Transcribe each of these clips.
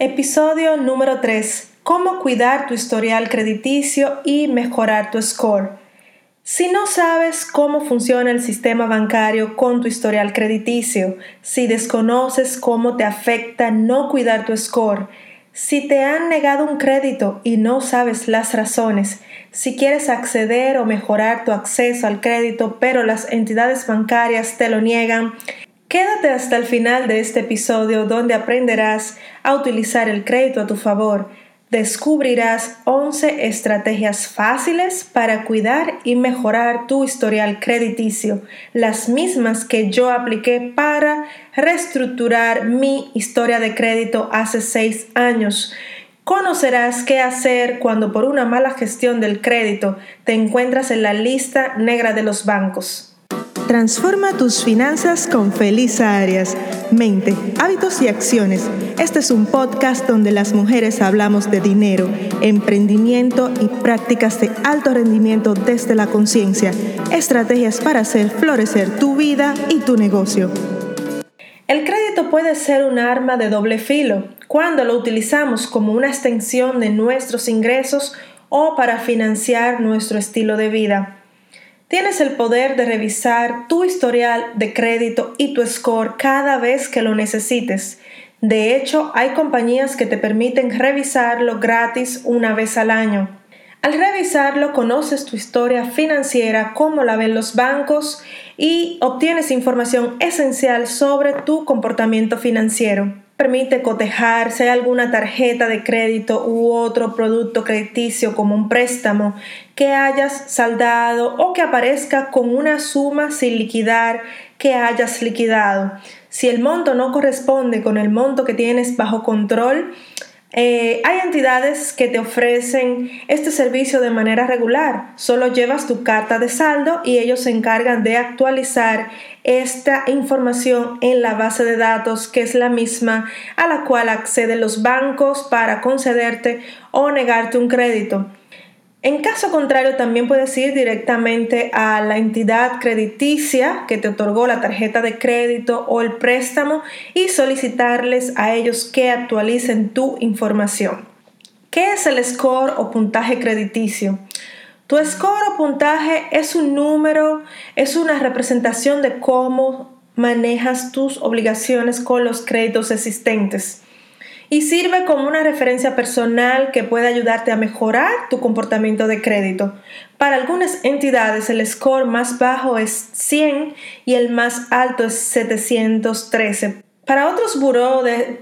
Episodio número 3. Cómo cuidar tu historial crediticio y mejorar tu score. Si no sabes cómo funciona el sistema bancario con tu historial crediticio, si desconoces cómo te afecta no cuidar tu score, si te han negado un crédito y no sabes las razones, si quieres acceder o mejorar tu acceso al crédito pero las entidades bancarias te lo niegan, Quédate hasta el final de este episodio donde aprenderás a utilizar el crédito a tu favor. Descubrirás 11 estrategias fáciles para cuidar y mejorar tu historial crediticio, las mismas que yo apliqué para reestructurar mi historia de crédito hace 6 años. Conocerás qué hacer cuando por una mala gestión del crédito te encuentras en la lista negra de los bancos. Transforma tus finanzas con Feliz Arias. Mente, hábitos y acciones. Este es un podcast donde las mujeres hablamos de dinero, emprendimiento y prácticas de alto rendimiento desde la conciencia. Estrategias para hacer florecer tu vida y tu negocio. El crédito puede ser un arma de doble filo cuando lo utilizamos como una extensión de nuestros ingresos o para financiar nuestro estilo de vida. Tienes el poder de revisar tu historial de crédito y tu score cada vez que lo necesites. De hecho, hay compañías que te permiten revisarlo gratis una vez al año. Al revisarlo, conoces tu historia financiera, cómo la ven los bancos y obtienes información esencial sobre tu comportamiento financiero permite cotejar hay alguna tarjeta de crédito u otro producto crediticio como un préstamo que hayas saldado o que aparezca con una suma sin liquidar que hayas liquidado. Si el monto no corresponde con el monto que tienes bajo control, eh, hay entidades que te ofrecen este servicio de manera regular. Solo llevas tu carta de saldo y ellos se encargan de actualizar esta información en la base de datos que es la misma a la cual acceden los bancos para concederte o negarte un crédito. En caso contrario, también puedes ir directamente a la entidad crediticia que te otorgó la tarjeta de crédito o el préstamo y solicitarles a ellos que actualicen tu información. ¿Qué es el score o puntaje crediticio? Tu score o puntaje es un número, es una representación de cómo manejas tus obligaciones con los créditos existentes y sirve como una referencia personal que puede ayudarte a mejorar tu comportamiento de crédito. Para algunas entidades el score más bajo es 100 y el más alto es 713. Para otros buros de,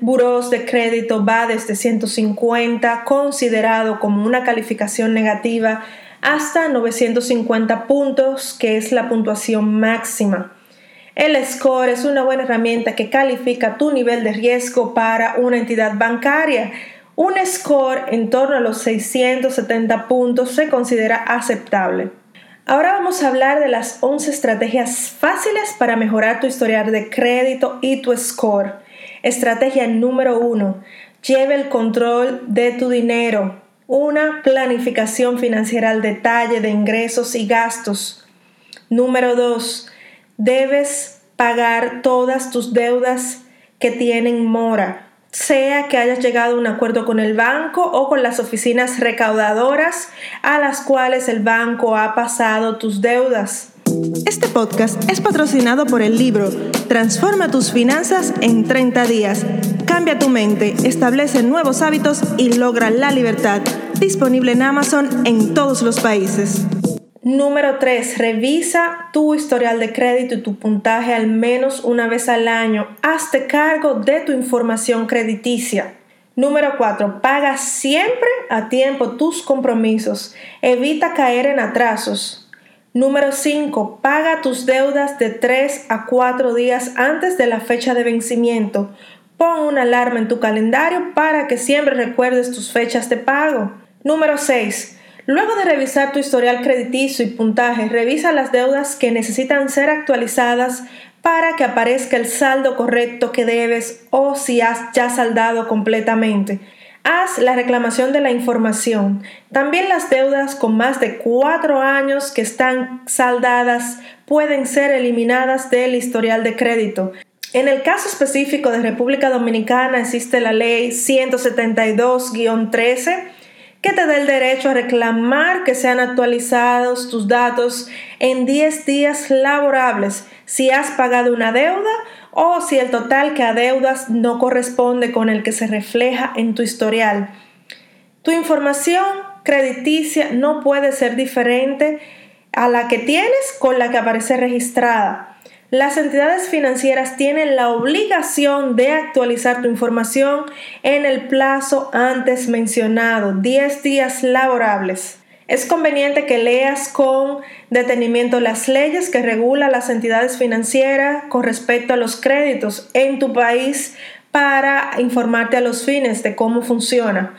de crédito va desde 150, considerado como una calificación negativa, hasta 950 puntos, que es la puntuación máxima. El score es una buena herramienta que califica tu nivel de riesgo para una entidad bancaria. Un score en torno a los 670 puntos se considera aceptable. Ahora vamos a hablar de las 11 estrategias fáciles para mejorar tu historial de crédito y tu score. Estrategia número 1. Lleve el control de tu dinero. Una planificación financiera al detalle de ingresos y gastos. Número 2 debes pagar todas tus deudas que tienen mora, sea que hayas llegado a un acuerdo con el banco o con las oficinas recaudadoras a las cuales el banco ha pasado tus deudas. Este podcast es patrocinado por el libro Transforma tus finanzas en 30 días. Cambia tu mente, establece nuevos hábitos y logra la libertad. Disponible en Amazon en todos los países. Número 3. Revisa tu historial de crédito y tu puntaje al menos una vez al año. Hazte cargo de tu información crediticia. Número 4. Paga siempre a tiempo tus compromisos. Evita caer en atrasos. Número 5. Paga tus deudas de 3 a 4 días antes de la fecha de vencimiento. Pon una alarma en tu calendario para que siempre recuerdes tus fechas de pago. Número 6. Luego de revisar tu historial crediticio y puntaje, revisa las deudas que necesitan ser actualizadas para que aparezca el saldo correcto que debes o si has ya saldado completamente. Haz la reclamación de la información. También las deudas con más de cuatro años que están saldadas pueden ser eliminadas del historial de crédito. En el caso específico de República Dominicana existe la ley 172-13 que te da el derecho a reclamar que sean actualizados tus datos en 10 días laborables si has pagado una deuda o si el total que adeudas no corresponde con el que se refleja en tu historial. Tu información crediticia no puede ser diferente a la que tienes con la que aparece registrada. Las entidades financieras tienen la obligación de actualizar tu información en el plazo antes mencionado, 10 días laborables. Es conveniente que leas con detenimiento las leyes que regulan las entidades financieras con respecto a los créditos en tu país para informarte a los fines de cómo funciona.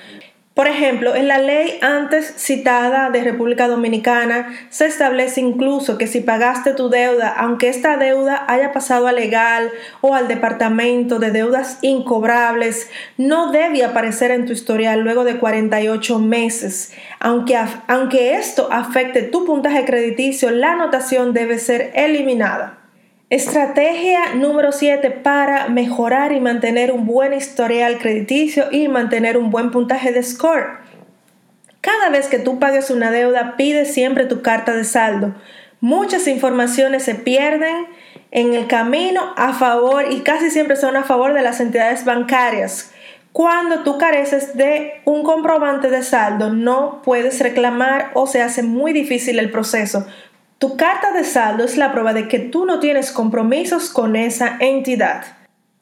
Por ejemplo, en la ley antes citada de República Dominicana se establece incluso que si pagaste tu deuda, aunque esta deuda haya pasado a legal o al departamento de deudas incobrables, no debe aparecer en tu historial luego de 48 meses. Aunque, aunque esto afecte tu puntaje crediticio, la anotación debe ser eliminada. Estrategia número 7 para mejorar y mantener un buen historial crediticio y mantener un buen puntaje de score. Cada vez que tú pagues una deuda, pide siempre tu carta de saldo. Muchas informaciones se pierden en el camino a favor y casi siempre son a favor de las entidades bancarias. Cuando tú careces de un comprobante de saldo, no puedes reclamar o se hace muy difícil el proceso. Tu carta de saldo es la prueba de que tú no tienes compromisos con esa entidad.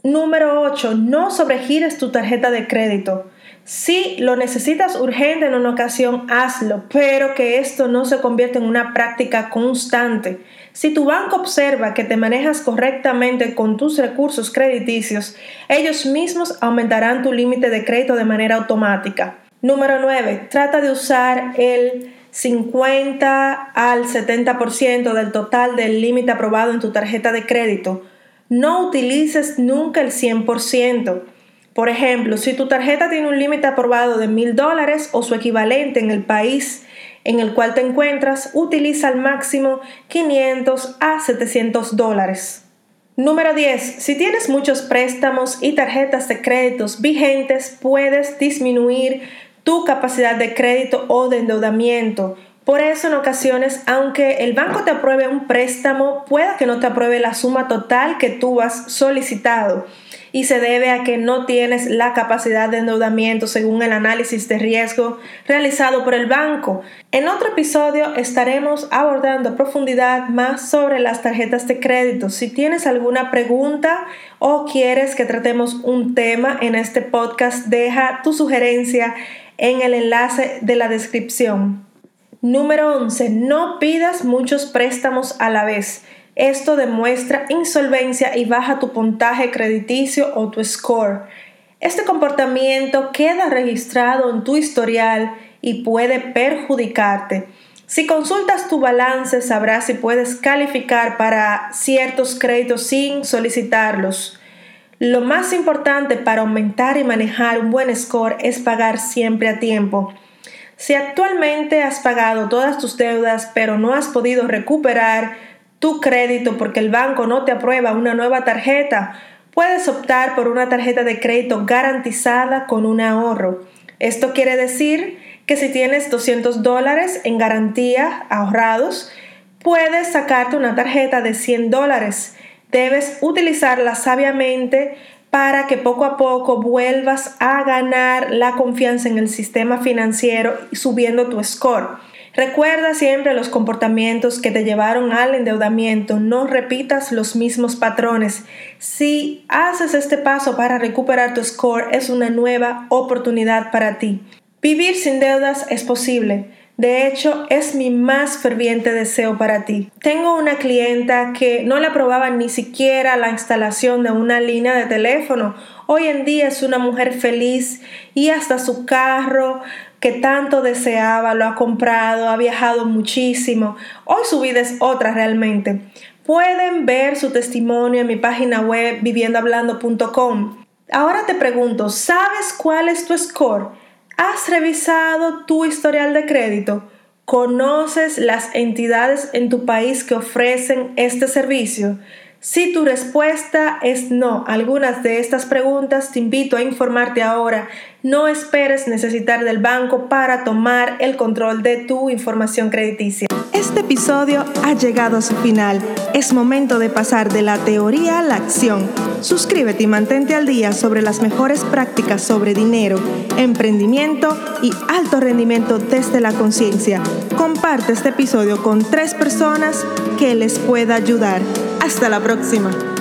Número 8. No sobregires tu tarjeta de crédito. Si lo necesitas urgente en una ocasión, hazlo, pero que esto no se convierta en una práctica constante. Si tu banco observa que te manejas correctamente con tus recursos crediticios, ellos mismos aumentarán tu límite de crédito de manera automática. Número 9. Trata de usar el 50 al 70% del total del límite aprobado en tu tarjeta de crédito. No utilices nunca el 100%. Por ejemplo, si tu tarjeta tiene un límite aprobado de mil dólares o su equivalente en el país en el cual te encuentras, utiliza al máximo 500 a 700 dólares. Número 10. Si tienes muchos préstamos y tarjetas de créditos vigentes, puedes disminuir tu capacidad de crédito o de endeudamiento. Por eso en ocasiones, aunque el banco te apruebe un préstamo, pueda que no te apruebe la suma total que tú has solicitado y se debe a que no tienes la capacidad de endeudamiento según el análisis de riesgo realizado por el banco. En otro episodio estaremos abordando a profundidad más sobre las tarjetas de crédito. Si tienes alguna pregunta o quieres que tratemos un tema en este podcast, deja tu sugerencia en el enlace de la descripción. Número 11. No pidas muchos préstamos a la vez. Esto demuestra insolvencia y baja tu puntaje crediticio o tu score. Este comportamiento queda registrado en tu historial y puede perjudicarte. Si consultas tu balance sabrás si puedes calificar para ciertos créditos sin solicitarlos. Lo más importante para aumentar y manejar un buen score es pagar siempre a tiempo. Si actualmente has pagado todas tus deudas pero no has podido recuperar tu crédito porque el banco no te aprueba una nueva tarjeta, puedes optar por una tarjeta de crédito garantizada con un ahorro. Esto quiere decir que si tienes 200 dólares en garantía ahorrados, puedes sacarte una tarjeta de 100 dólares debes utilizarla sabiamente para que poco a poco vuelvas a ganar la confianza en el sistema financiero subiendo tu score. Recuerda siempre los comportamientos que te llevaron al endeudamiento. No repitas los mismos patrones. Si haces este paso para recuperar tu score, es una nueva oportunidad para ti. Vivir sin deudas es posible. De hecho, es mi más ferviente deseo para ti. Tengo una clienta que no le aprobaba ni siquiera la instalación de una línea de teléfono. Hoy en día es una mujer feliz y hasta su carro que tanto deseaba lo ha comprado, ha viajado muchísimo. Hoy su vida es otra realmente. Pueden ver su testimonio en mi página web viviendohablando.com. Ahora te pregunto, ¿sabes cuál es tu score? ¿Has revisado tu historial de crédito? ¿Conoces las entidades en tu país que ofrecen este servicio? Si tu respuesta es no algunas de estas preguntas, te invito a informarte ahora. No esperes necesitar del banco para tomar el control de tu información crediticia. Este episodio ha llegado a su final. Es momento de pasar de la teoría a la acción. Suscríbete y mantente al día sobre las mejores prácticas sobre dinero, emprendimiento y alto rendimiento desde la conciencia. Comparte este episodio con tres personas que les pueda ayudar. Hasta la próxima.